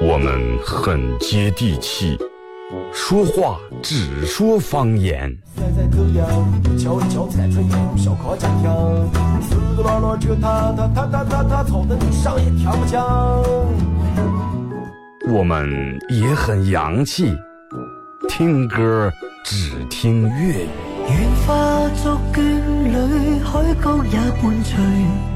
我们很接地气，说话只说方言。我们也很洋气，听歌只听粤语。愿化作眷侣，海角也伴随。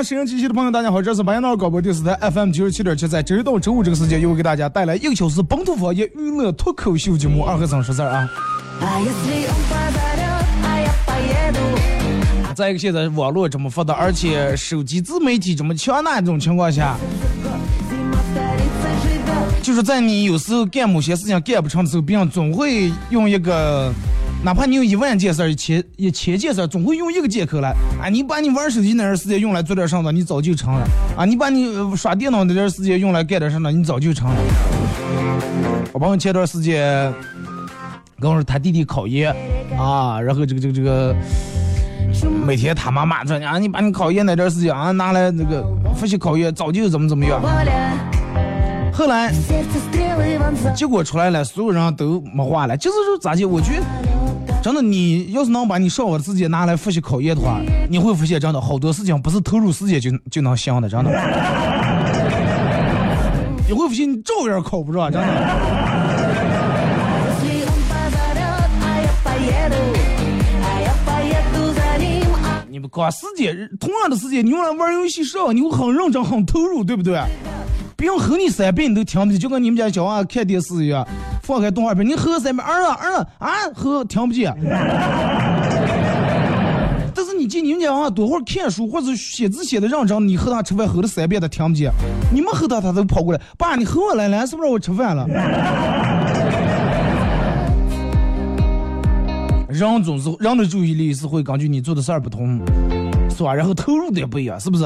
好了啊，收音机前的朋友，大家好，这是白彦淖尔广播电视台 FM 九十七点七，在周一到周五这个时间，又会给大家带来一个小时本土方言娱乐脱口秀节目《二和尚说事儿》啊。再一个，现在网络这么发达，而且手机自媒体这么强大这种情况下，就是在你有时候干某些事情干不成的时候，别人总会用一个。哪怕你有一万件事儿，一千一千件事儿，总会用一个借口来啊！你把你玩手机那段时间用来做点啥子，你早就成了啊！你把你刷电脑那段时间用来干点啥子，你早就成了。我朋友前段时间跟我说他弟弟考研啊，然后这个这个这个每天他妈骂着你啊，你把你考研那段时间啊拿来那个复习考研，早就怎么怎么样。后来结果出来了，所有人都没话了，就是说咋的？我觉得。真的，你要是能把你上午的时间拿来复习考研的话，你会发现真的好多事情不是投入时间就就能行的，真的。你会发现你照样考不上，真的。你们光时间，同样的时间，你用来玩游戏上，你会很认真、很投入，对不对？别人吼你三遍你都听不见，就跟你们家小娃看电视一样。放开动画片，你吼三遍，儿啊儿啊啊，吼听不见。但是你见你们家娃多会儿看书或者写字写的认真，你和他吃饭吼了三遍他听不见。你没吼他，他都跑过来，爸，你吼我来了，是不是我吃饭了？人总是人的注意力是会根据你做的事儿不同，是吧？然后投入的也不一样，是不是？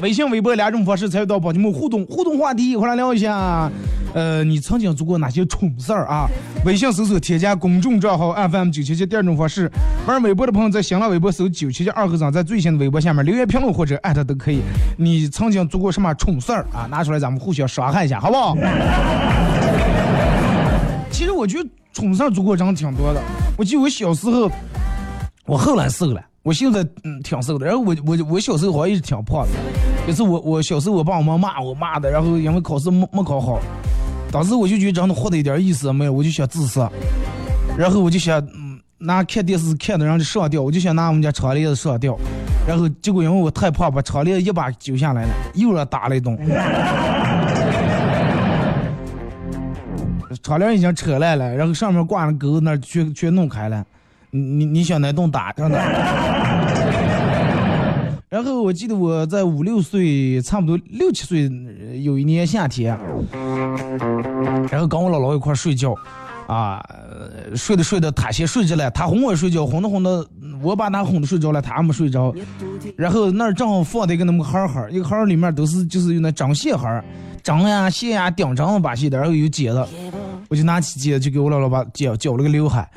微信、微博两种方式参与到宝节目互动，互动话题一块来聊一下。呃，你曾经做过哪些蠢事儿啊？微信搜索添加公众账号 FM 九七七。第二种方式，玩微博的朋友在新浪微博搜九七七二和尚，在最新的微博下面留言评论或者艾特都可以。你曾经做过什么蠢事儿啊？拿出来咱们互相伤害一下，好不好？其实我觉得蠢事儿做过真挺多的。我记得我小时候，我后来瘦了，我现在嗯挺瘦的。然后我我我小时候好像一直挺胖的。有次我我小时候我爸我妈骂我骂的，然后因为考试没没考好。当时我就觉得真的活的一点意思没有，我就想自杀，然后我就想嗯拿看电视看的人就上吊，我就想拿我们家窗帘子上吊，然后结果因为我太胖，把窗帘一把揪下来了，又让打 了一顿，窗帘已经扯烂了，然后上面挂的钩那全全弄开了，你你你想那顿打真的？然后我记得我在五六岁，差不多六七岁，有一年夏天，然后跟我姥姥一块睡觉，啊，睡着睡着，他先睡着了，他哄我睡觉，哄着哄着，我把他哄着睡着了，他还没睡着。然后那儿正好放的一个那么盒盒，一个盒里面都是就是用那针线盒，针呀线呀钉针把戏的，然后有剪子，我就拿起剪子就给我姥姥把剪剪了个刘海。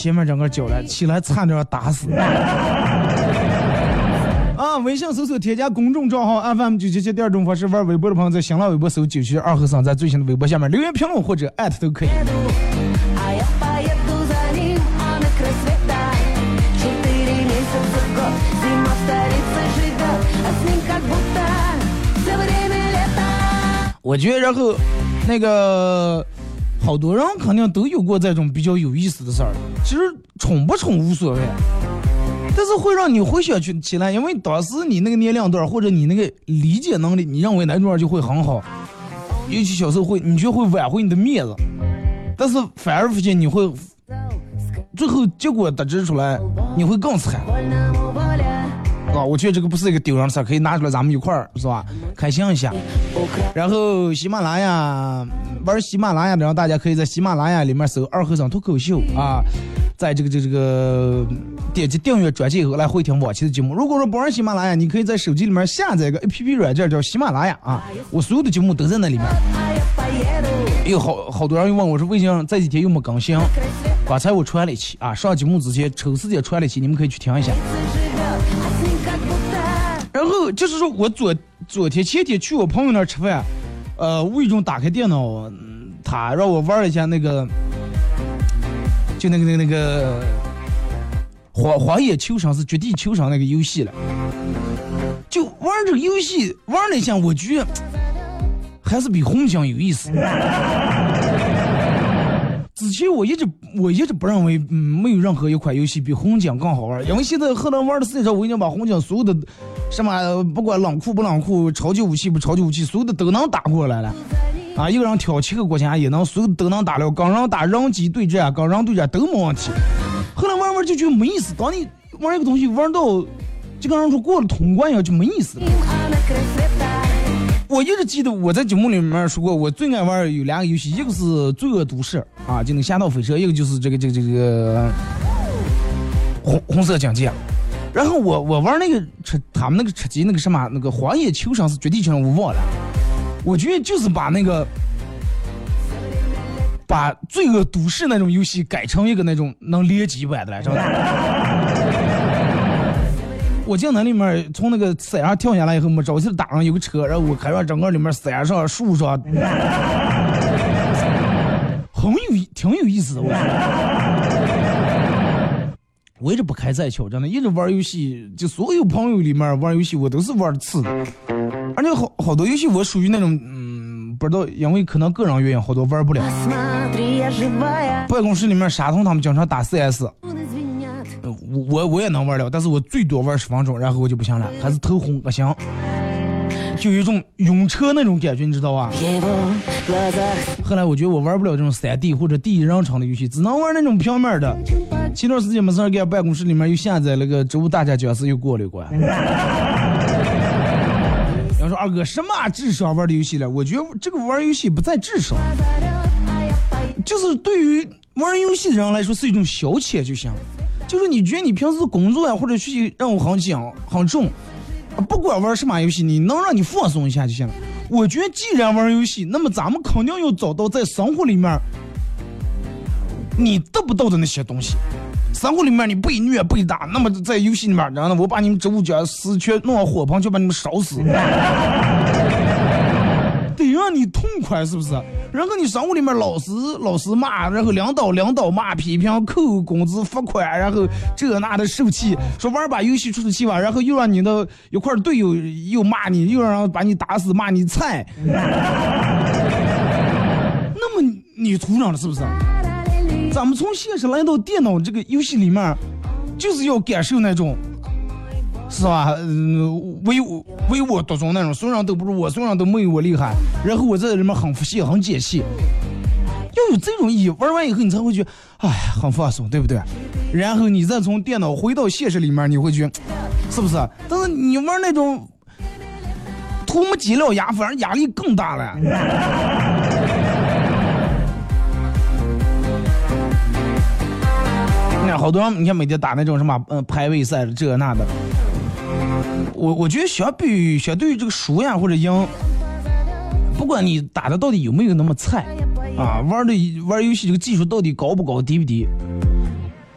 前面整个脚来，起来差点要打死。啊！微信搜索添加公众账号 FM 九七七，第二种方式玩微博的朋友在新浪微博搜九七二和尚，在最新的微博下面留言评论或者艾特都可以。我觉得，然后那个。好多人肯定都有过这种比较有意思的事儿，其实宠不宠无所谓，但是会让你回想起起来，因为当时你那个年龄段或者你那个理解能力，你认为男主角就会很好，尤其小时候会，你就会挽回你的面子，但是反而发现你会，最后结果得知出来，你会更惨。啊，我觉得这个不是一个丢人的事儿，可以拿出来咱们一块儿是吧？开心一下。然后喜马拉雅玩喜马拉雅的，然后大家可以在喜马拉雅里面搜“二和尚脱口秀”啊，在这个这这个点击订阅专辑以后来回听往期的节目。如果说不玩喜马拉雅，你可以在手机里面下载一个 A P P 软件叫喜马拉雅啊，我所有的节目都在那里面。有好好多人又问我说，为什么这几天又没更新？刚才我传了一期啊，上节目之前抽时间传了一期，你们可以去听一下。就是说我昨昨天前天去我朋友那儿吃饭，呃，无意中打开电脑，他让我玩了一下那个，就那个那个那个荒荒野求生是绝地求生那个游戏了，就玩这个游戏玩了一下，我觉得还是比红警有意思。其实我一直我一直不认为，嗯，没有任何一款游戏比红警更好玩，因为现在后来玩的时间长，我已经把红警所有的什么不管冷酷不冷酷、超级武器不超级武器，所有的都能打过来了。啊，一个人挑七个国家也能，所有都能打了，跟人打人机对战，跟人对战都没问题。后来玩玩就觉得没意思，当你玩一个东西玩到就跟人说过了通关一样，就没意思。我一直记得我在节目里面说过，我最爱玩有两个游戏，一个是《罪恶都市》啊，就那个侠盗飞车；一个就是这个这个这个红红色警戒。然后我我玩那个吃他们那个吃鸡那个什么那个荒野求生是绝地求生，我忘了。我觉得就是把那个把《罪恶都市》那种游戏改成一个那种能联机版的来着？我进那里面，从那个山上跳下来以后，没着急打上有个车，然后我开上整个里面山上树上，很有挺有意思的。我我一直不开再巧，真的，一直玩游戏，就所有朋友里面玩游戏，我都是玩次的。而且好好多游戏我属于那种，嗯，不知道，因为可能个人原因，好多玩不了。办公室里面沙童他们经常打 CS。我我也能玩了，但是我最多玩十分钟，然后我就不行了，还是头昏不行，就有一种晕车那种感觉，你知道吧？后来我觉得我玩不了这种三 D 或者第一人称的游戏，只能玩那种平面的。前段时间没事干，办公室里面又下载了个《植物大战僵尸》，又过了一关。要说二哥什么智商玩的游戏了？我觉得这个玩游戏不在智商，就是对于玩游戏的人来说是一种消遣就行。就是你觉得你平时工作呀或者学习任务很紧很重，不管玩什么游戏，你能让你放松一下就行了。我觉得既然玩游戏，那么咱们肯定要找到在生活里面你得不到的那些东西。生活里面你被虐被打，那么在游戏里面，然后呢我把你们植物家死全弄到火盆，就把你们烧死，让你痛快，是不是？然后你生活里面老师老师骂，然后领导领导骂，批评扣工资罚款，然后这那的受气，说玩把游戏出出气吧，然后又让你的一块队友又骂你，又让把你打死，骂你菜。那么你图上了是不是？咱们从现实来到电脑这个游戏里面，就是要感受那种，是吧？嗯，唯我唯我独尊那种，所有人都不如我，所有人都没有我厉害。然后我在里面很服气，很解气。要有这种意义，玩完以后你才会觉得，哎，很放松，对不对？然后你再从电脑回到现实里面，你会觉得，是不是？但是你玩那种，图没鸡了压，反而压力更大了。好多人，你看每天打那种什么，嗯，排位赛这那的。我我觉得相比相对于这个输呀或者赢，不管你打的到底有没有那么菜，啊，玩的玩游戏这个技术到底高不高低不低，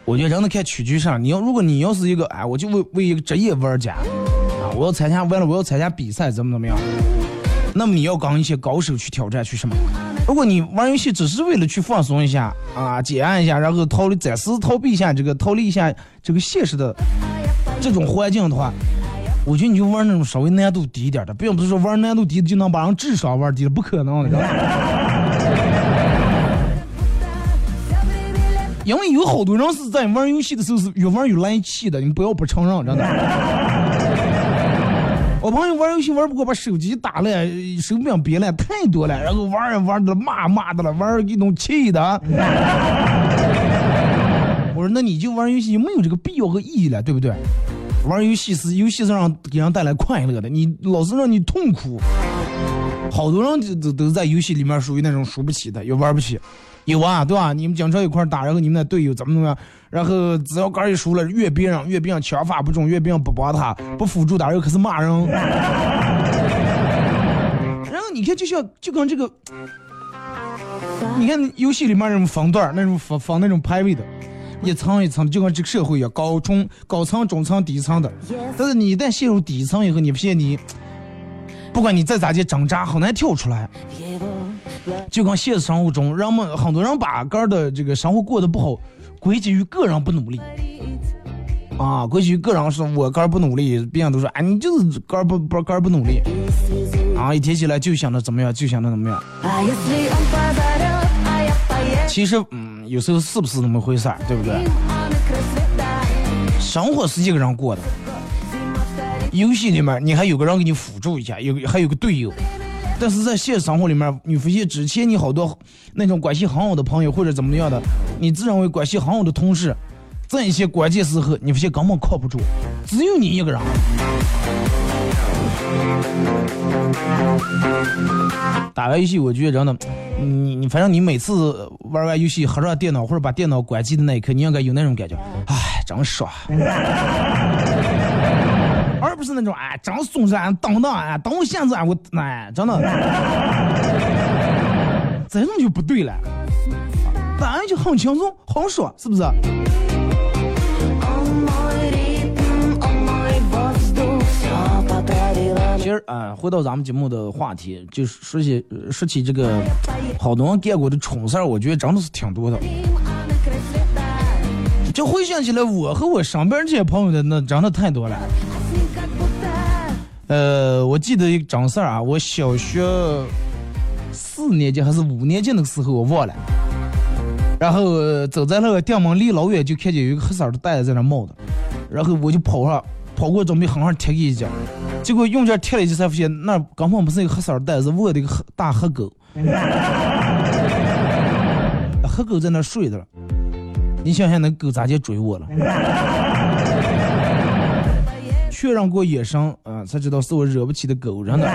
我觉得真的看取决上。你要如果你要是一个哎，我就为为一个职业玩家，啊，我要参加完了我要参加比赛怎么怎么样，那么你要跟一些高手去挑战去什么？如果你玩游戏只是为了去放松一下啊，解压一下，然后逃离暂时逃避一下这个逃离一下这个现实的这种环境的话，我觉得你就玩那种稍微难度低一点的，并不是说玩难度低就能把人智商玩低了，不可能的。因为有好多人是在玩游戏的时候是越玩越来气的，你不要不承认，真的。我朋友玩游戏玩不过，把手机打了，手柄别了，太多了，然后玩儿玩的骂骂的了，玩儿给弄气的。我说那你就玩游戏没有这个必要和意义了，对不对？玩游戏是游戏是让给人带来快乐的，你老是让你痛苦。好多人都都都在游戏里面属于那种输不起的，也玩不起。有啊，对吧？你们经常一块打，然后你们的队友怎么怎么样，然后只要杆一输了，越别人越别人枪法不中，越别人不帮他，不辅助打，又开始骂人。然后你看，就像就跟这个，你看游戏里面那种防段那种防防那种排位的，一层一层，就跟这个社会一样，高中高层、中层、底层的。但是你一旦陷入底层以后，你发现你，不管你再咋去挣扎，很难跳出来。就跟现实生活中，人们很多人把个儿的这个生活过得不好，归结于个人不努力啊，归结于个人是我个儿不努力，别人都说哎你就是个儿不不个儿不努力啊，一提起来就想着怎么样，就想着怎么样。其实嗯，有时候是不是那么回事儿，对不对？生活是一个人过的，游戏里面你还有个人给你辅助一下，有还有个队友。但是在现实生活里面，你发现之前你好多那种关系很好的朋友或者怎么样的，你自认为关系很好的同事，在一些关键时候，你发现根本靠不住，只有你一个人。打完游戏，我觉得真的，你你反正你每次玩完游戏合上电脑或者把电脑关机的那一刻，你应该有那种感觉，哎，真爽。而不是那种哎，真松散，等等哎，等我现在我哎，真的，这种就不对了，反正就很轻松，很爽，是不是？其实啊，回到咱们节目的话题，就是说起说起这个好多人干过的蠢事儿，我觉得真的是挺多的。就回想起来，我和我身边这些朋友的那真的太多了。呃，我记得一个张事儿啊，我小学四年级还是五年级那个时候，我忘了。然后走在那个店门离老远就看见有一个黑色的袋子在那冒的，然后我就跑上，跑过准备狠狠踢一脚，结果用劲踢了一下才发现那根本不是一个黑色的袋子，卧的一个黑大黑狗。黑狗在那睡着了，你想想那狗咋就追我了？确认过眼神，啊，才知道是我惹不起的狗真的。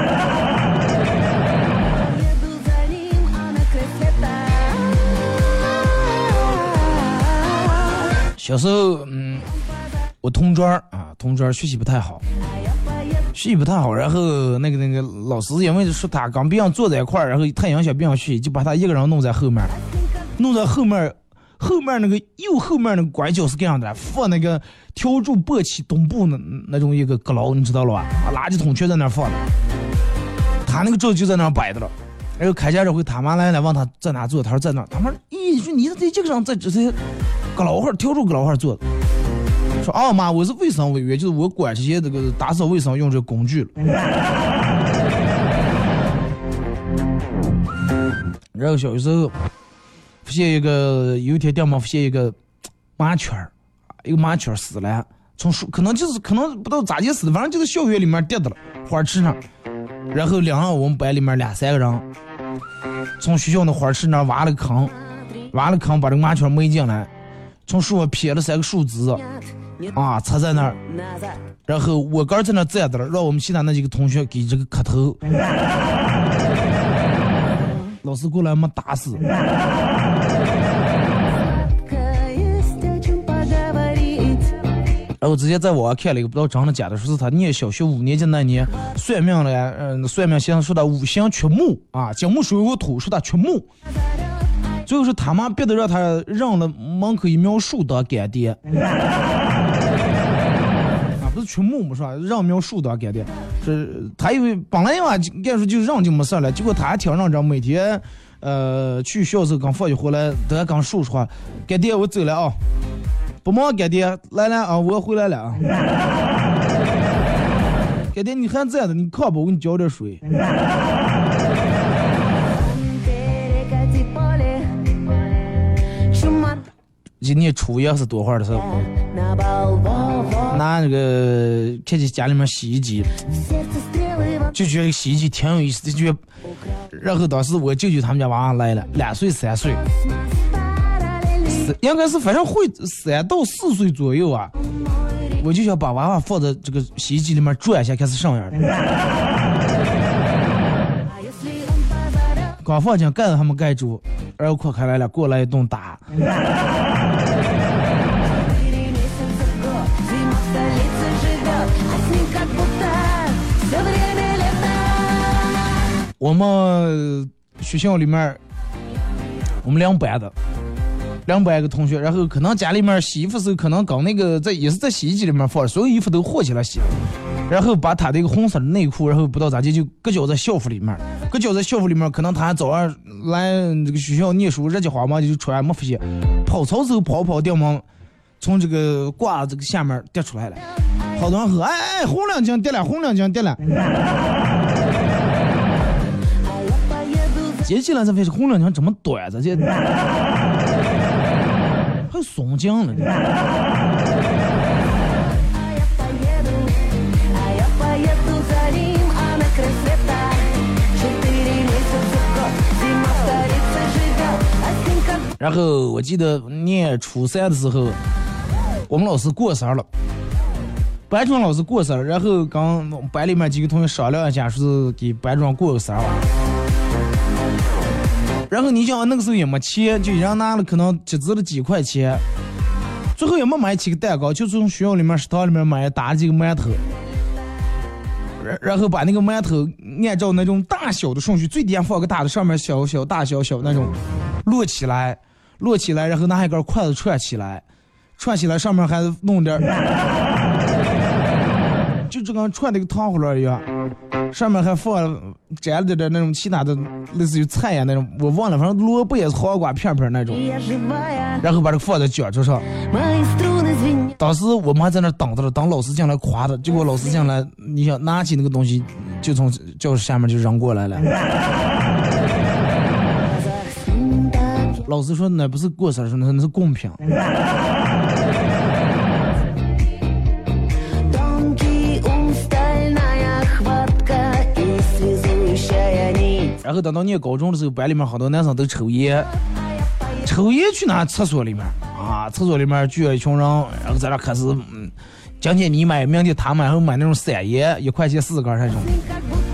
小时候，嗯，我同桌啊，同桌学习不太好，学习不太好，然后那个那个老师因为说他刚别人坐在一块儿，然后太影响别人学习，就把他一个人弄在后面，弄在后面，后面那个右后面那个拐角是这样的，放那个笤帚簸箕东部那那种一个阁楼，你知道了吧？垃圾桶全在那儿放的，他那个桌就在那儿摆着了。然后开家这回他妈来了，问他在哪坐，他说在那。他妈，咦，说你在这个上在这些阁楼号笤帚阁楼号坐。说啊妈，我是卫生委员，就是我管这些这个打扫卫生用这工具了。然后小时候发现一个，有一天掉毛发现一个麻雀儿，一个麻雀儿死了，从树可能就是可能不知道咋地死的，反正就是校园里面跌的了，花池上。然后两个我们班里面两三个人。从学校的花池那挖了个坑，挖了坑把这个麻雀埋进来，从树上撇了三个树枝，啊，插在那儿，然后我哥在那站着了，让我们其他那几个同学给这个磕头，老师过来没打死。然后直接在网上看了一个不知道真的假的，说是他念小学五年级那年算命了，嗯，算命先生说他五行缺木啊，金木水火土，说他缺木。最后是他妈逼的让他让了门口一苗树当干爹。不是缺木嘛是吧？让苗树当干爹，是他以为本来嘛，该说就让就没事了，结果他还挺认真，每天呃去学校时候刚放学回来都还跟树说话，干爹我走了啊。不忙，干爹，来来啊，我回来了啊！干爹，你还在的，你靠吧，我给你浇点水。今年初一是多会儿的时候，拿那个看见家里面洗衣机，就觉得洗衣机挺有意思的，就然后当时我舅舅他们家娃娃来了，两岁三岁。应该是反正会三到四岁左右啊，我就想把娃娃放在这个洗衣机里面转一下，开始上样 刚放进盖子还没盖住，然后扩开来了，过来一顿打。我们学校里面，我们两班的。两百个同学，然后可能家里面洗衣服时候，可能搞那个在也是在洗衣机里面放，所有衣服都和起来洗，然后把他的一个红色的内裤，然后不知道咋地就搁脚在校服里面，搁脚在校服里面，可能他早上来这个学校念书热气慌嘛就穿没发现，跑操时候跑跑掉毛，从这个挂这个下面跌出来了，好多人喝，哎哎红领巾跌了，红领巾跌了，接起来才发现红领巾这么短，这这。松筋了。然后我记得念初三的时候，我们老师过生日了，班主任老师过生日，然后跟班里面几个同学商量一下，说是给班主任过个生日。然后你想，那个时候也没钱，就一人拿了可能集资了几块钱，最后也没买起个蛋糕，就从学校里面食堂里面买打了几个馒头，然然后把那个馒头按照那种大小的顺序，最底下放个大的，上面小小大小小那种摞起来，摞起来，然后拿一根筷子串起来，串起来上面还弄点，就这跟串那个糖葫芦一样。上面还放摘了点点那种其他的，类似于菜呀那种，我忘了，反正萝卜也是黄瓜片片那种，然后把这个放在卷桌上。当时我们还在那等着了，等老师进来夸的，结果老师进来，你想拿起那个东西，就从教室下面就扔过来了。老师说那不是过生日，那那是贡品。然后等到念高中的时候，班里面好多男生都抽烟，抽烟去哪厕所里面啊？厕所里面聚了一群人，然后在那开始，嗯，今天你买，明天他买，然后买那种散烟，一块钱四根那种。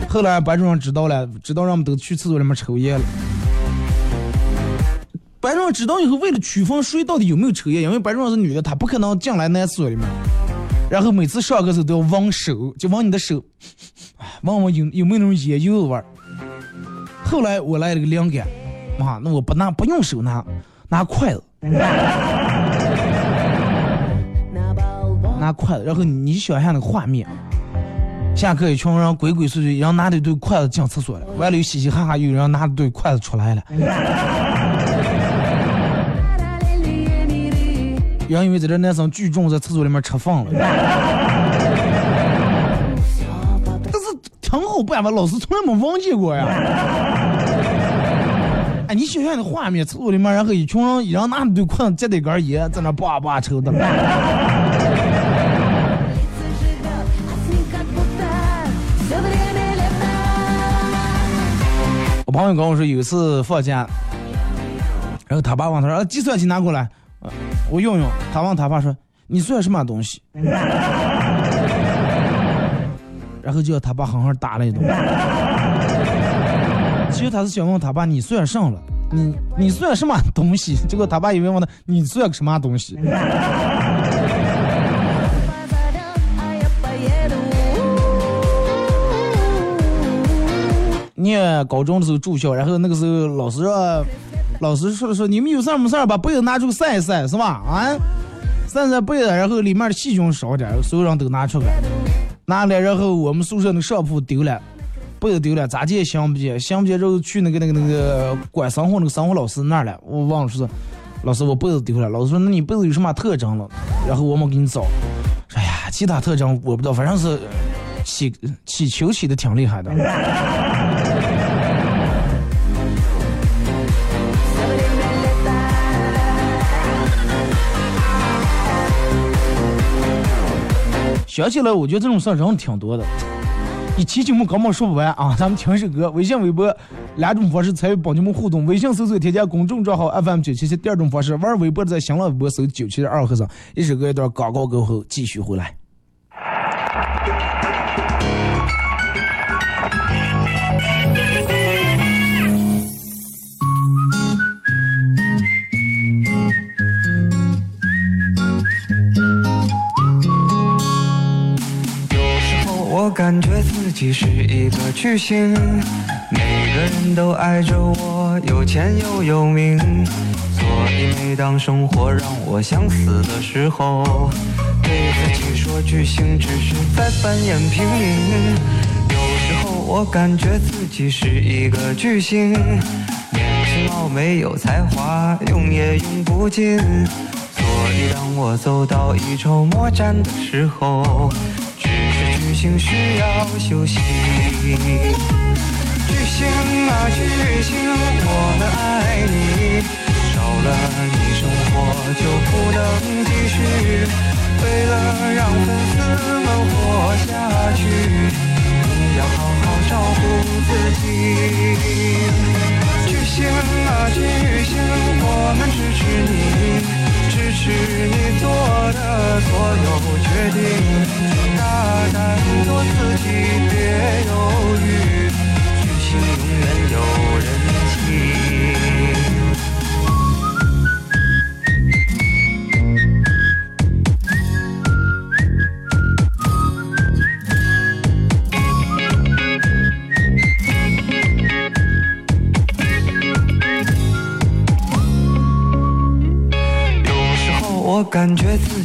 后来班主任知道了，知道让我们都去厕所里面抽烟了。班主任知道以后，为了区分谁到底有没有抽烟，因为班主任是女的，她不可能进来男厕所里面。然后每次上课时候都要闻手，就闻你的手，闻闻有有没有那种烟油味。后来我来了个灵感，妈，那我不拿不用手拿，拿筷子，拿筷子，然后你想象那个画面，下课一群人鬼鬼祟祟，人拿着一对筷子进厕所了，完了又嘻嘻哈哈，有人拿着对筷子出来了。有人以为在这男生聚众在厕所里面吃饭了，但是挺好办吧？老师从来没忘记过呀。哎，你想象那画面，厕所里面，然后一群人，一人拿着对筷子，接着一根烟，在那叭叭抽的。我朋友跟我说，有一次放假，然后他爸问他说：“计算器拿过来。”我用用，他问他爸说：“你算什么东西？” 然后就叫他爸狠狠打了一顿。其实他是想问他爸：“你算上了？你你算什么东西？” 结果他爸以为问他：“你算个什么东西？” 念高中的时候住校，然后那个时候老师说。老师说了说，你们有事儿没事儿把被子拿出晒一晒，是吧？啊，晒晒被子，然后里面的细菌少点，所有人都拿出来，拿来，然后我们宿舍那上铺丢了，被子丢了，咋也想不见，想不起，然后去那个那个那个管生活那个生活老师那了，我忘了说，老师我被子丢了，老师说那你被子有什么特征了？然后我们给你找，哎呀，其他特征我不知道，反正是起起球起的挺厉害的。想起来，我觉得这种事儿人挺多的。一期节目根本说不完啊！咱们听首歌，微信、微博两种方式参与帮你们互动。微信搜索添加公众账号 FM 九七七，第二种方式玩微博在新浪微博搜九七七二和尚。一首歌一段广告过后继续回来。感觉自己是一个巨星，每个人都爱着我，有钱又有名。所以每当生活让我想死的时候，对自己说巨星只是在扮演平民。有时候我感觉自己是一个巨星，年轻貌美有才华，用也用不尽。所以当我走到一筹莫展的时候。需要休息。巨星啊巨星，我们爱你，少了你生活就不能继续。为了让粉丝们活下去，你要好好照顾自己。巨星啊巨星，我们支持你。支持你做的所有决定，大胆做自己，别犹豫，巨星永远有人气。我感觉自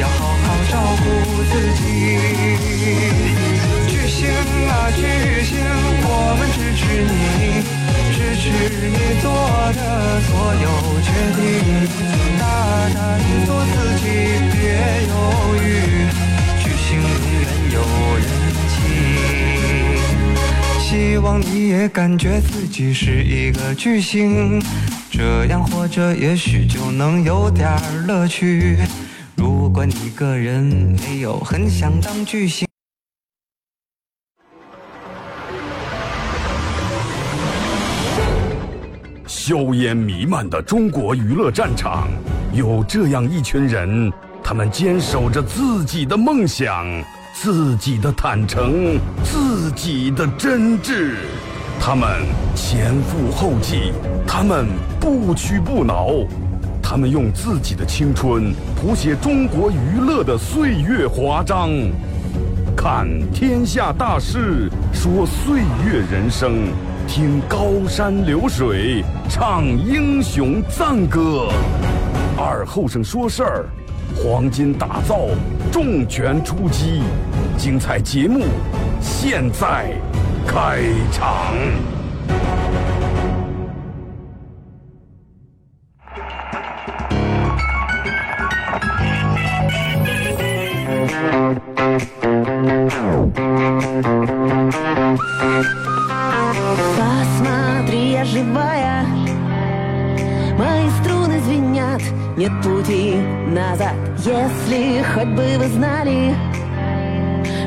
要好好照顾自己，巨星啊巨星，我们支持你，支持你做的所有决定，大胆做自己，别犹豫，巨星永远有人气。希望你也感觉自己是一个巨星，这样活着也许就能有点乐趣。管你个人没有很想当巨星。硝烟弥漫的中国娱乐战场，有这样一群人，他们坚守着自己的梦想、自己的坦诚、自己的真挚。他们前赴后继，他们不屈不挠，他们用自己的青春谱写中国娱乐的岁月华章。看天下大事，说岁月人生，听高山流水，唱英雄赞歌。二后生说事儿，黄金打造，重拳出击，精彩节目现在开场。Посмотри, я живая. Мои струны звенят. Нет пути назад. Если хоть бы вы знали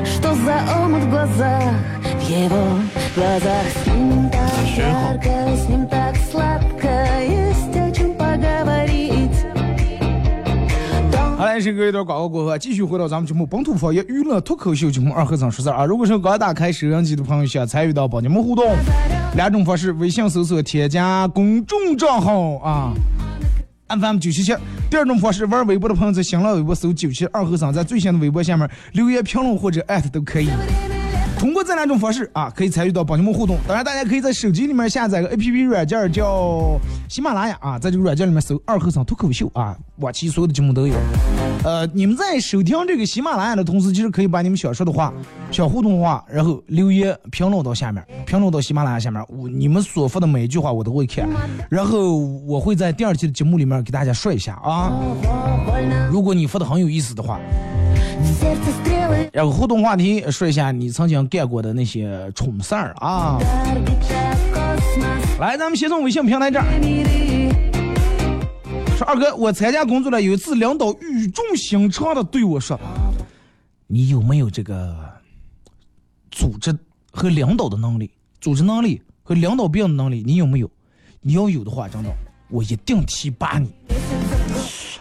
Что за омут в глазах В его глазах. С ним так ярко, с ним так сладко. Есть 好嘞，时隔一段广告过后，继续回到咱们节目本土方言娱乐脱口秀节目二和尚说事啊。如果是刚打开收音机的朋友，想参与到帮你们互动，两种方式：微信搜索添加公众账号啊，FM 九七七；第二种方式，玩微博的朋友在新浪微博搜九七二和尚，在最新的微博下面留言评论或者艾特都可以。通过这两种方式啊，可以参与到帮你们互动。当然，大家可以在手机里面下载个 APP 软件，叫喜马拉雅啊，在这个软件里面搜“二和尚脱口秀”啊，往期所有的节目都有。呃你们在收听这个喜马拉雅的同时其实可以把你们想说的话想互动的话然后留言评论到下面评论到喜马拉雅下面我你们所说的每一句话我都会看。然后我会在第二期的节目里面给大家说一下啊。如果你发的很有意思的话然后互动话题说一下你曾经干过的那些蠢事儿啊。来咱们先从微信平台这儿。说，二哥，我参加工作了，有一次领导语重心长的对我说：“你有没有这个组织和领导的能力？组织能力和领导别人的能力，你有没有？你要有的话，真的，我一定提拔你。”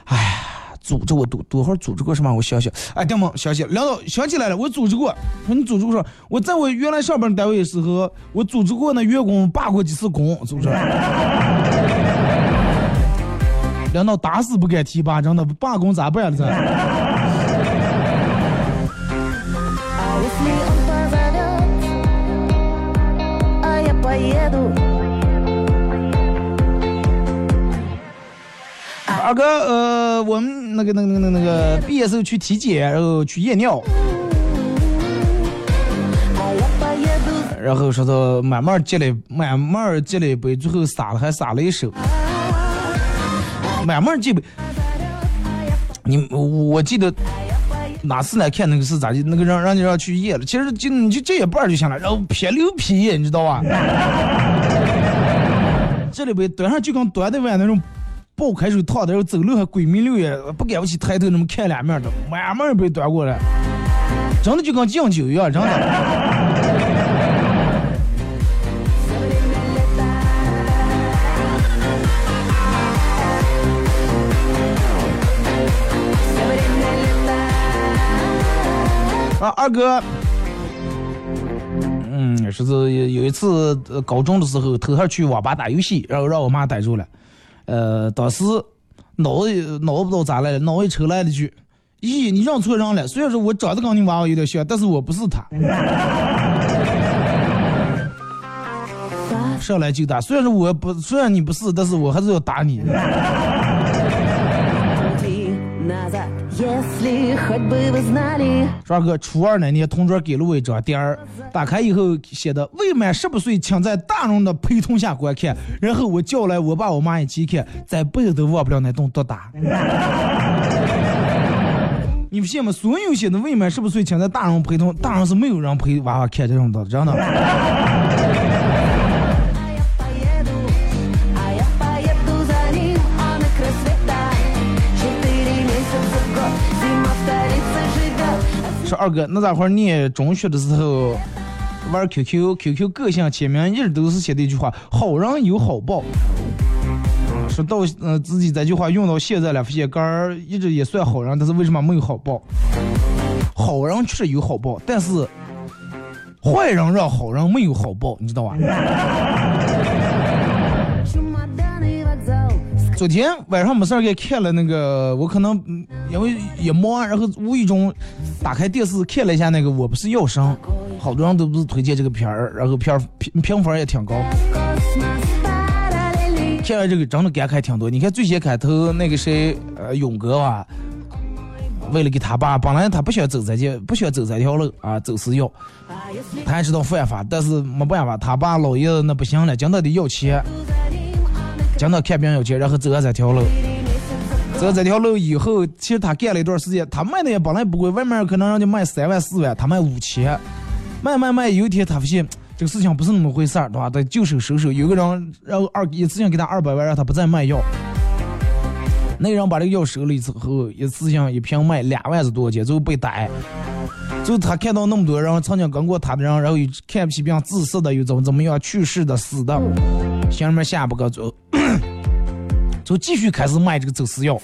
哎呀，组织我多多会儿组织过什么？我想想，哎，对吗？想起领导想起来了，我组织过。你组织过，我在我原来上班单位的时候，我组织过那员工罢过几次工，组织。领导打死不敢提拔真的罢工咋办呢这二哥呃我们那个那个那个那个毕业时候去体检然后去验尿然后说到慢慢积累慢慢积累不最后撒了还撒了一手。慢慢接杯。你我记得哪次来看那个是咋的？那个让让你让去验了，其实就你就这一半就行了，然后撇溜皮，你知道吧？这里边端上就跟端的碗那种爆开水烫的，然后走路还鬼迷六眼，不敢不起抬头那么看两面的，慢慢被端过来，真的就跟敬酒一样，真的。啊，二哥，嗯，是有有一次呃高中的时候偷偷去网吧打游戏，然后让我妈逮住了，呃，当时脑子脑子不知道咋来了，脑一抽来了句：“咦，你认错人了。虽然说我长得跟你娃娃有点像，但是我不是他。”上来就打，虽然说我不，虽然你不是，但是我还是要打你。说哥，初二那年，同桌给了我一张碟儿，打开以后写的“未满十八岁，请在大人的陪同下观看”，然后我叫来我爸我妈一起看，这辈子都忘不了那顿毒打。你不信吗？所有写的未满十八岁，请在大人陪同，大人是没有人陪娃娃看这种的，真的。二哥，那咋会儿念中学的时候玩 QQ，QQ 个性签名一直都是写的一句话：好人有好报。说到嗯、自己这句话用到现在了，发现杆儿一直也算好人，但是为什么没有好报？好人确实有好报，但是坏人让好人没有好报，你知道吧？昨天晚上没事给看了那个，我可能因为也忙，然后无意中打开电视看了一下那个《我不是药神》，好多人都不是推荐这个片儿，然后片儿评评分也挺高。看完这个真的感慨挺多。你看最先开头那个谁，呃，勇哥啊，为了给他爸，本来他不想走这些，不想走这条路啊，走私药，他还知道犯法，但是没办法，他爸老爷子那不行了，今他得要钱。真的看病要钱然后走了这条路走这条路以后其实他干了一段时间他卖的也本来不贵外面可能人家卖三万四万他卖五千。卖卖卖有一天他发现这个事情不是那么回事儿对吧？他就手收手有个人然后二一次性给他二百万让他不再卖药。那人把这个药收了之后一次性一瓶卖两万是多少钱最后被逮。就他看到那么多人曾经跟过他的人然后又看不起病自私的又怎么怎么样去世的死的。心里面下不个嘴就继续开始卖这个走私药，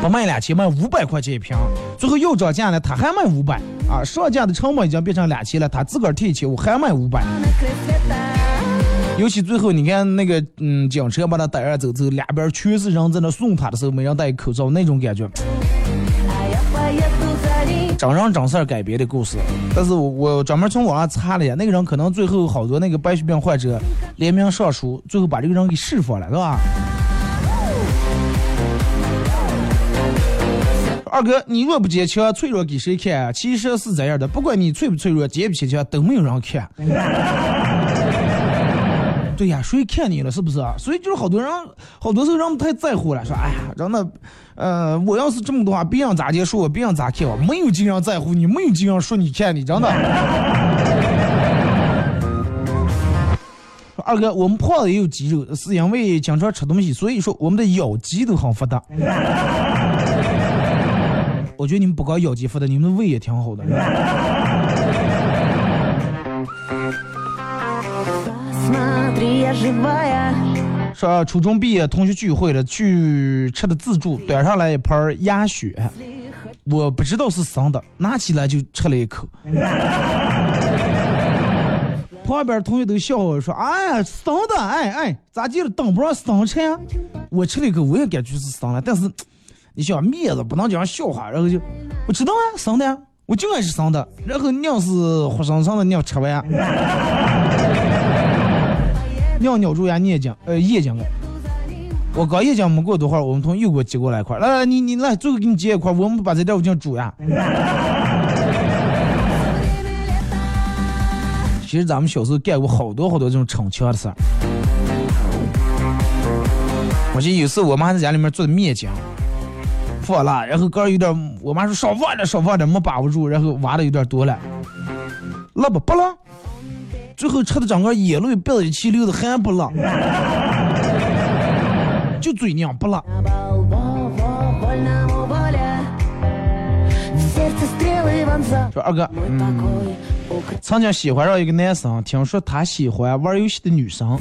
不卖两千，卖五百块钱一瓶，最后又涨价了，他还卖五百啊！上架的成本已经变成两千了，他自个儿贴钱，我还卖五百。尤其最后你看那个，嗯，警车把他逮着走走，两边全是人在那送他的时候，没人戴口罩，那种感觉。整人整事儿改编的故事。但是我我专门从网上查了一下，那个人可能最后好多那个白血病患者联名上书，最后把这个人给释放了，是吧？二哥，你若不坚强，脆弱给谁看？其实是这样的，不管你脆不脆弱，坚不坚强，都没有人看。对呀，谁看你了，是不是啊？所以就是好多人，好多时候人太在乎了，说哎呀，真的，呃，我要是这么多话，别人咋接受我，别人咋看我，没有经常在乎你，没有经常说你看你，真的。二哥，我们胖子也有肌肉，是因为经常吃东西，所以说我们的咬肌都很发达。我觉得你们不光咬肌发达，你们的胃也挺好的。说初中毕业同学聚会了，去吃的自助，端上来一盘鸭血，我不知道是生的，拿起来就吃了一口。旁边同学都笑我说：“哎呀，生的，哎哎，咋记得当不上生吃呀？”我吃了一口，我也感觉是生的，但是你想面子不能讲笑话，然后就我知道啊，生的呀，我就爱吃生的，然后娘是活生生的娘吃完。娘咬住牙眼睛，呃眼睛了。我刚眼睛没过多会儿，我们同学又给我接过来一块儿，来来你你来，最后给你接一块儿，我们把这点我进煮呀。其实咱们小时候干过好多好多这种逞强的事儿。我记得有次我妈在家里面做的面筋，放辣，然后刚有点，我妈说少放点，少放点，没把握住，然后挖的有点多了，辣不不辣？最后吃的整个眼泪鼻子气流的还不辣，就嘴硬不辣。说二哥，嗯，曾经喜欢上一个男生，听说他喜欢玩游戏的女生，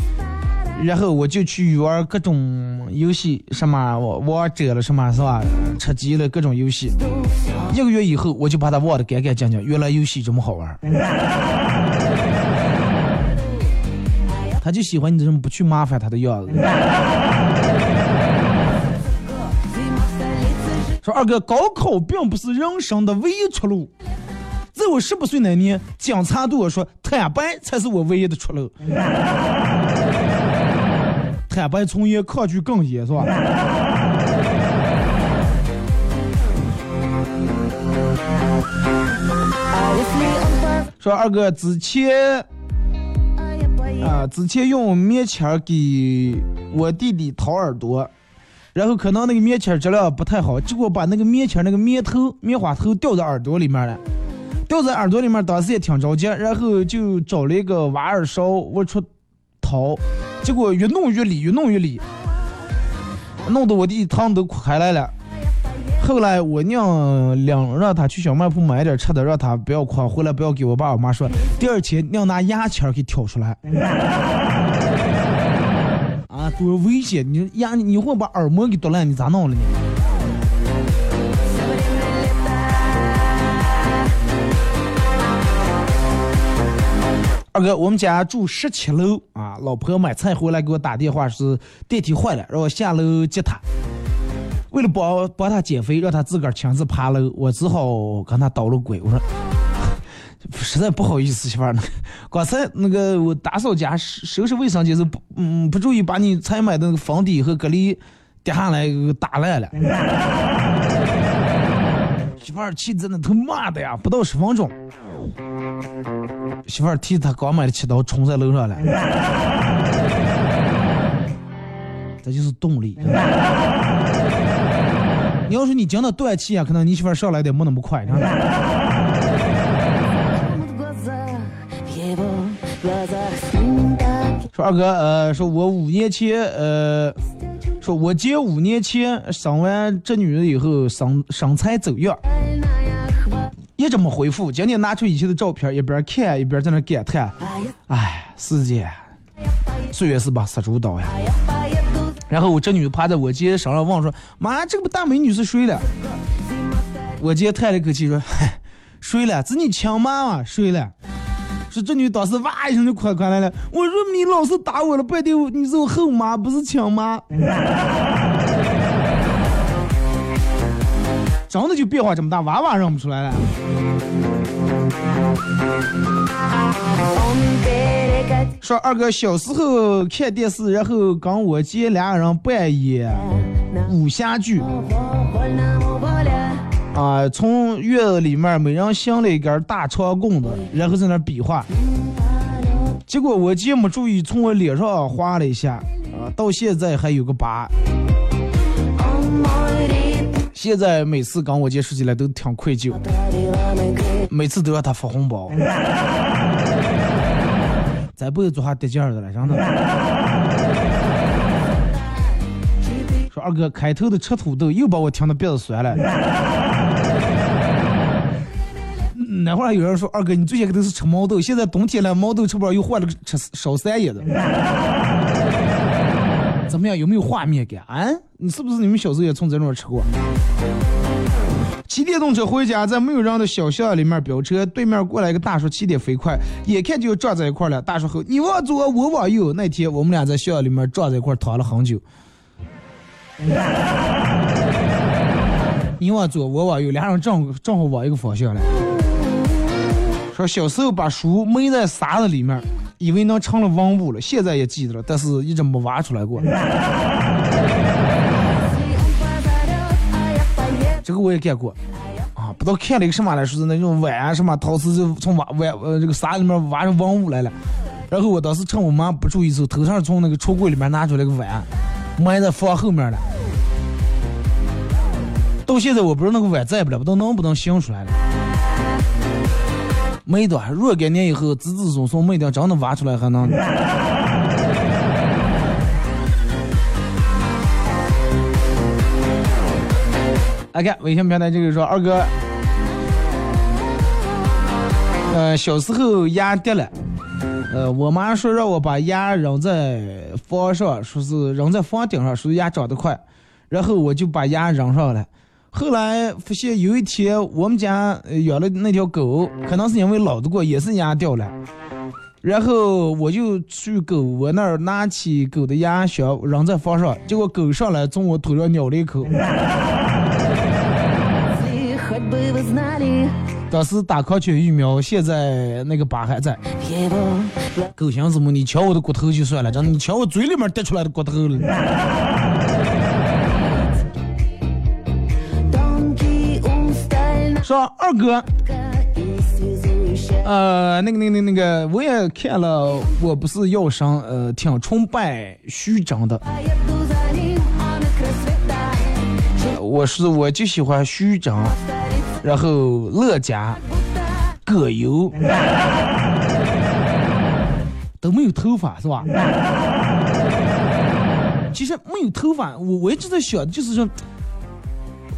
然后我就去玩各种游戏，什么王者了，什么是吧，吃鸡了，各种游戏。一个月以后，我就把他忘得干干净净，原来游戏这么好玩。他就喜欢你这种不去麻烦他的样子 说二哥高考并不是人生的唯一出路。在我十八岁那年警察对我说坦白才是我唯一的出路。坦白从严抗拒更严是吧？说二哥之前啊，之前用棉签给我弟弟掏耳朵，然后可能那个棉签质量不太好，结果把那个棉签那个棉头、棉花头掉在耳朵里面了。掉在耳朵里面，当时也挺着急，然后就找了一个挖耳勺往出掏，结果越弄越里，越弄越里，弄得我弟汤都哭开来了。后来我娘领让他去小卖铺买点吃的，让他不要哭，回来不要给我爸我妈说。第二天娘拿牙签给挑出来。啊，多危险！你呀，你会把耳膜给剁烂，你咋弄了呢？二哥，我们家住十七楼啊，老婆买菜回来给我打电话，是电梯坏了，让我下楼接她。为了帮帮她减肥，让她自个儿亲自爬楼，我只好跟她捣了鬼。我说，实在不好意思，媳妇儿，刚才那个我打扫家收拾卫生间时不嗯不注意把你才买的那个房底和隔离跌下来打烂了。媳妇儿气真的他妈的呀，不到十分钟。媳妇儿提着他刚买的气刀冲在楼上了，这就是动力。你要是你讲的断气啊，可能你媳妇儿上来的没那么快。说二哥，呃，说我五年前，呃，说我姐五年前生完这女的以后，身身材走样。一直没回复，今天拿出以前的照片，一边看一边在那感叹：“哎，时间，岁月是把杀猪刀呀。”然后我这女趴在我姐身上问说：“妈，这个大美女是谁了？”我姐叹了口气说：“嗨，睡了，是你亲妈妈睡了。”说这女当时哇一声就哭哭来了。我说你老是打我了半天，你是我后妈，不是亲妈。真的就变化这么大，娃娃认不出来了。说二哥小时候看电视，然后跟我姐俩人扮演武侠剧，啊，从院子里面每人镶了一根大长棍子，然后在那比划。结果我姐没注意，从我脸上划了一下，啊，到现在还有个疤。现在每次跟我姐说起来都挺愧疚，每次都让她发红包，再不会做下跌价的了，真的。说二哥开头的吃土豆又把我听的鼻子酸了。那会儿有人说二哥你最先可都是吃毛豆，现在冬天了毛豆吃不着又换了个吃烧三叶的。怎么样？有没有画面感啊？你是不是你们小时候也从这种吃过？骑电动车回家，在没有人的小巷里面飙车，对面过来一个大叔骑得飞快，眼看就要撞在一块了。大叔吼：“你往左，我往右。”那天我们俩在巷里面撞在一块，躺了很久。你往左，我往右，俩人正正好往一个方向了。说小时候把书埋在沙子里面。以为能成了文物了，现在也记得了，但是一直没挖出来过。这个我也干过，啊，不知道看了一个什么来说是那种碗什么陶瓷，就从挖碗呃这个沙里面挖出文物来了。然后我当时趁我妈不注意时候，头上从那个橱柜里面拿出来个碗，埋在房后面了。到现在我不知道那个碗在不了，不知道能不能醒出来了。没的，若干年以后，子子孙孙没的，真的挖出来还能。来 看微信平台这个说二哥，呃，小时候牙掉了，呃，我妈说让我把牙扔在房上，说是扔在房顶上，说牙长得快，然后我就把牙扔上了。后来发现有一天，我们家养了那条狗，可能是因为老得过，也是牙掉了。然后我就去狗窝那儿拿起狗的牙箱扔在房上，结果狗上来从我头上咬了一口。当时打狂犬疫苗，现在那个疤还在。狗想什么？你瞧我的骨头就算了，真的，你瞧我嘴里面掉出来的骨头了。说二哥，呃，那个、那个、那个，我也看了，我不是药神，呃，挺崇拜徐峥的。我是我就喜欢徐峥，然后乐嘉、葛优，都没有头发是吧？其实没有头发，我我一直在想，就是说。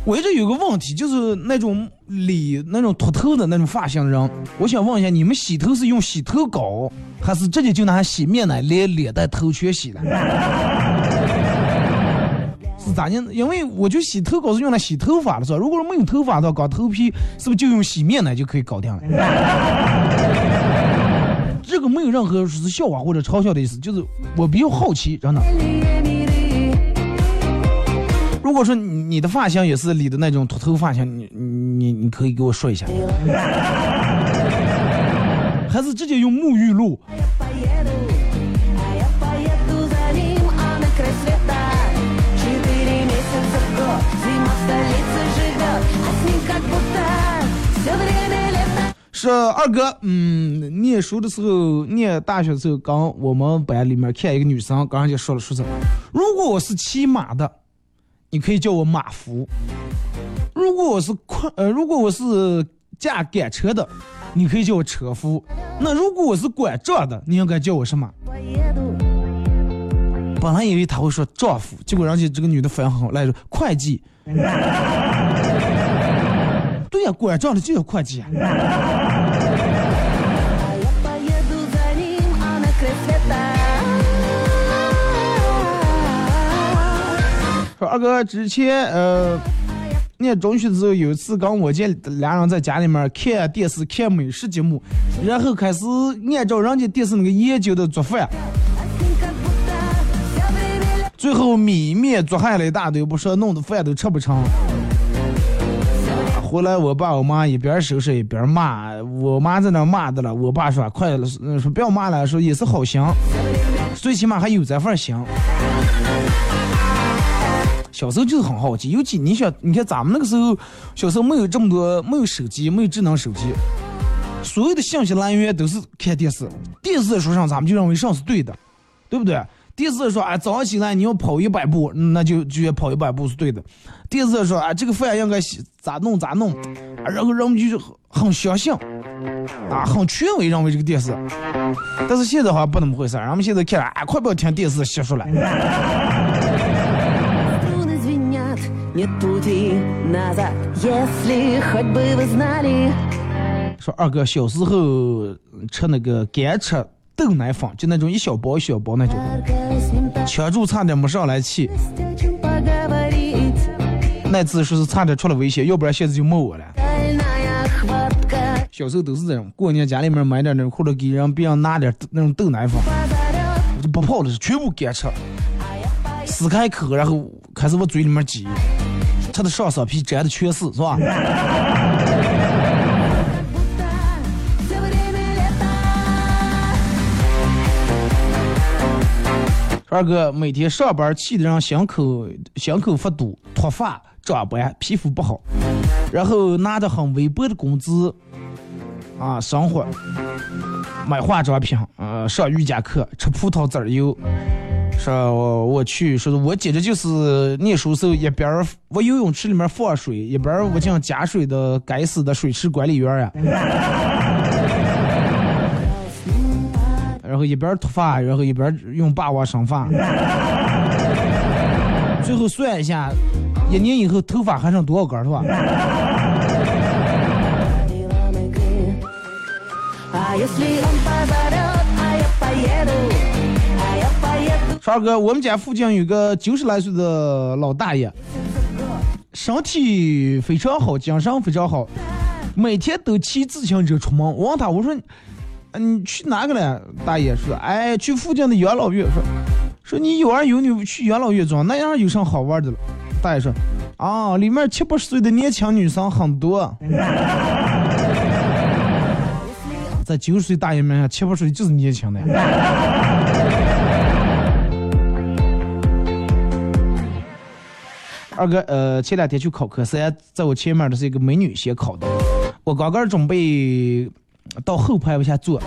我一直有个问题，就是那种理那种秃头的那种发型的人，我想问一下，你们洗头是用洗头膏，还是直接就拿洗面奶连脸带头全洗了？咋的？因为我觉得洗头膏是用来洗头发的，是吧？如果说没有头发的话，搞头皮是不是就用洗面奶就可以搞定了？这个没有任何是笑话或者嘲笑的意思，就是我比较好奇，真的。如果说你的发型也是理的那种秃头发型，你你你可以给我说一下，还是直接用沐浴露？是二哥，嗯，念书的时候，念大学的时候，刚我们班里面看一个女生，刚刚就说了说什么，如果我是骑马的，你可以叫我马夫；如果我是快，呃，如果我是驾赶车的，你可以叫我车夫；那如果我是管账的，你应该叫我什么？本来以为他会说丈夫，结果人家这个女的反应很好，来说会计。对呀，管账的就叫会计。说二哥之前呃，念中学的时候有一次跟我姐俩人在家里面看电视看美食节目，然后开始按照人家电视那个研究的做饭，最后米面做坏了一大堆，不说弄得饭都吃不成。回来我爸我妈一边收拾一边骂，我妈在那骂的了，我爸说快了，说不要骂了，说也是好心，最起码还有这份心。小时候就是很好奇，尤其你想，你看咱们那个时候，小时候没有这么多，没有手机，没有智能手机，所有的信息来源都是看电视。电视说上，咱们就认为上是对的，对不对？电视说啊，早上起来你要跑一百步，那就就要跑一百步是对的。电视说啊，这个饭应该洗咋弄咋弄，然后人们就很相信，啊，很权威认为这个电视。但是现在好像不那么回事，人们现在看啊，快不要听电视说二哥小时候吃那个干吃豆奶粉，就那种一小包一小包那种，吃住差点没上来气。那次说是差点出了危险，要不然现在就没我了。小时候都是这样，过年家里面买点那种或者给人别人拿点那种豆奶粉，我就不泡了，全部干吃，撕开口然后开始往嘴里面挤。他的上色皮粘的全是，是吧？二哥每天上班气的让心口心口发堵，脱发长斑，皮肤不好，然后拿着很微薄的工资啊生活，买化妆品，呃上瑜伽课，吃葡萄籽油。说我我去，说是我简直就是念书时候一边往游泳池里面放水，一边我进加水的该死的水池管理员呀。然后一边脱发，然后一边用霸王生发，最后算一下，一年以后头发还剩多少根是吧？二哥，我们家附近有个九十来岁的老大爷，身体非常好，精神非常好，每天都骑自行车出门。我问他，我说，你去哪个了？大爷说，哎，去附近的养老院。说，说你有儿有女去养老院装，那样有啥好玩的了？大爷说，啊，里面七八十岁的年轻女生很多。在九十岁大爷面前，七八十岁就是年轻的。二哥，呃，前两天去考科三，在我前面的是一个美女先考的，我刚刚准备到后排往下坐，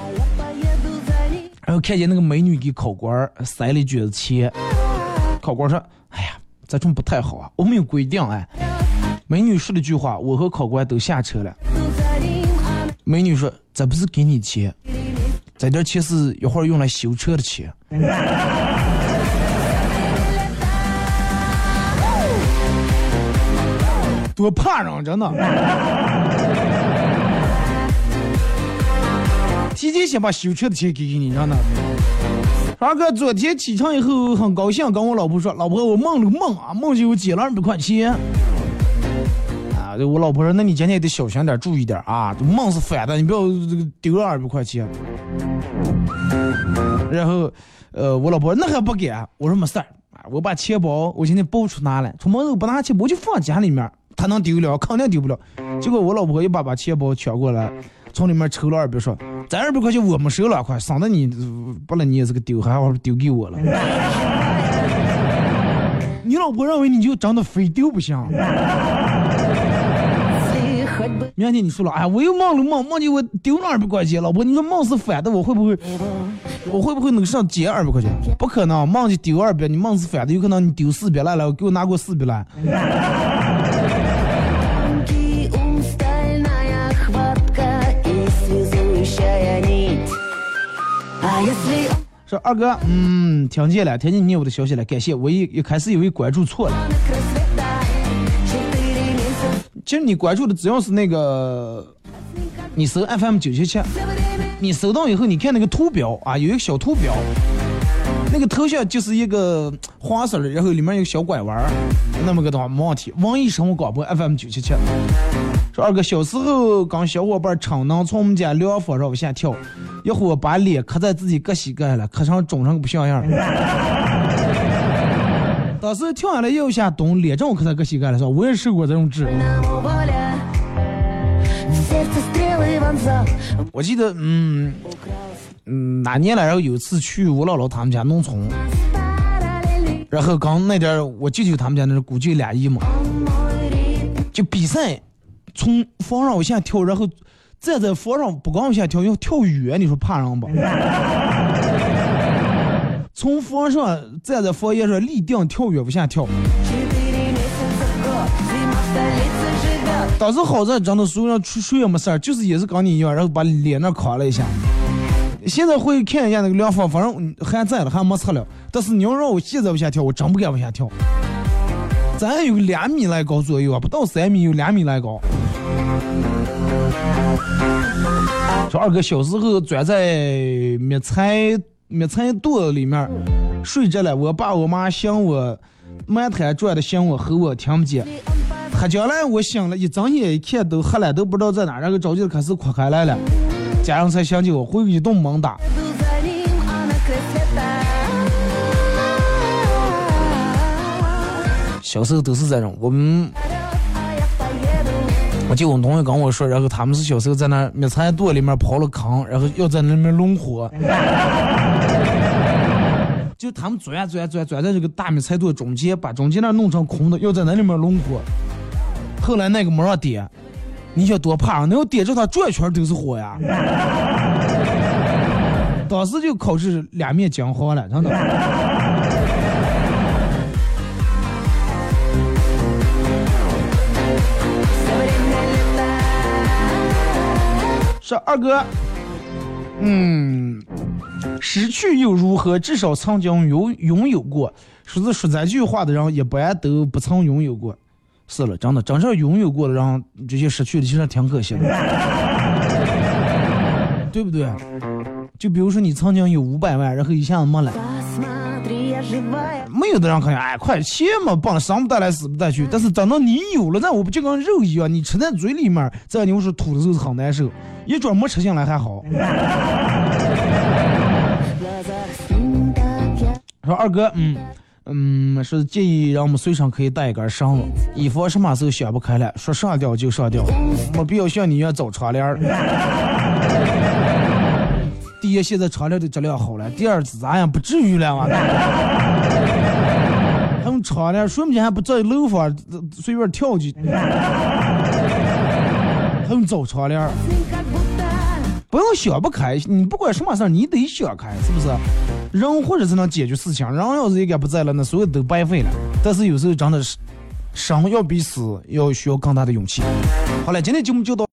然后看见那个美女给考官塞了一卷子钱，考官说：“哎呀，这种不太好啊，我们有规定哎。”美女说了句话，我和考官都下车了。美女说：“这不是给你钱，这点钱是一会儿用来修车的钱。”多怕人，真的！提前先把修车的钱给给你，让他。二哥昨天起床以后很高兴，跟我老婆说：“老婆，我梦了个梦啊，梦见我捡了二百块钱。”啊，我老婆说：“那你今天得小心点，注意点啊，这梦是反的，你不要这个丢了二百块钱。”然后，呃，我老婆那还不给？我说没事儿啊，我把钱包我今天包出拿来，出门后不拿钱包就放家里面，他能丢了？肯定丢不了。结果我老婆一把把钱包抢过来，从里面抽了二百，说：“这二百块钱我没收了，快省得你不了你也是个丢，还好丢给我了。”你老婆认为你就长得非丢不行。明天你说了，哎，我又梦了梦，梦见我丢了二百块钱，老婆，你说梦是反的，我会不会，我会不会能上捡二百块钱？不可能，梦见丢二百，你梦是反的，有可能你丢四百来了，给我拿过四百来。说二哥，嗯，听见了，听见你有的消息了，感谢。我一一开始以为关注错了，其实你关注的只要是那个，你搜 FM 九七七，你搜到以后，你看那个图标啊，有一个小图标，那个头像就是一个黄色的，然后里面有个小拐弯，那么个的话没问题。网易生活广播 FM 九七七。说二哥小时候跟小伙伴逞能从我们家凉房上往下跳，一会儿把脸磕在自己个膝盖了，磕成肿成个不像样。当时跳下来又下蹲，脸正好磕在个膝盖了，是吧我也受过这种治。我记得，嗯嗯，哪年来，然后有一次去我姥姥他们家农村，然后刚那点我舅舅他们家那估计俩姨嘛，就比赛。从房上往下跳，然后站在房上不敢往下跳，要跳远，你说怕人不？从房上站在房檐上立定跳远往下跳。当时好在真的手上出水也没事儿，就是也是跟你一样，然后把脸那垮了一下。现在会看一下那个凉风，反正还在了，还没撤了。但是你要让我现在往下跳，我真不敢往下跳。咱有两米来高左右啊，不到三米，有两米来高。说二哥小时候钻在灭菜灭菜垛里面睡着了，我爸我妈嫌我满台转的嫌我吼我听不见。他将来我醒了，一睁眼一看都黑了，都不知道在哪，然后着急的开始哭开来了，家人才想起我，回一顿猛打。小时候都是这种，我们，我就我同学跟我说，然后他们是小时候在那灭菜垛里面刨了坑，然后要在那里面弄火，就他们钻钻钻钻在这个大米菜垛中间，把中间那弄成空的，要在那里面弄火。后来那个没让点，你想多怕啊，那要点着它转圈都是火呀。当时就考试两面讲好了，真的。说二哥，嗯，失去又如何？至少曾经拥拥有过。说是说这句话的人，一般都不曾拥有过。是了，真的，真正拥有过的人，这些失去的其实挺可惜的，对不对？就比如说你曾经有五百万，然后一下子没了。没有的人可能哎，快钱嘛，帮生不带来死不带去。但是等到你有了，那我不就跟肉一样，你吃在嘴里面，这你说吐的时候是很难受。一桌没吃进来还好。说二哥，嗯嗯，是建议让我们随身可以带一根绳子，以防什么时候想不开了，说上吊就上吊，没必要像你一样走窗帘。第一，现在窗帘的质量好了；第二，咱也不至于了嘛。还 用窗帘，说不定还不在楼房随便跳去。还用找窗帘，不用想不开，你不管什么事儿，你得想开，是不是？人或者是能解决事情，人要是一个不在了，那所有都白费了。但是有时候真的是，生要比死要需要更大的勇气。好了，今天节目就到。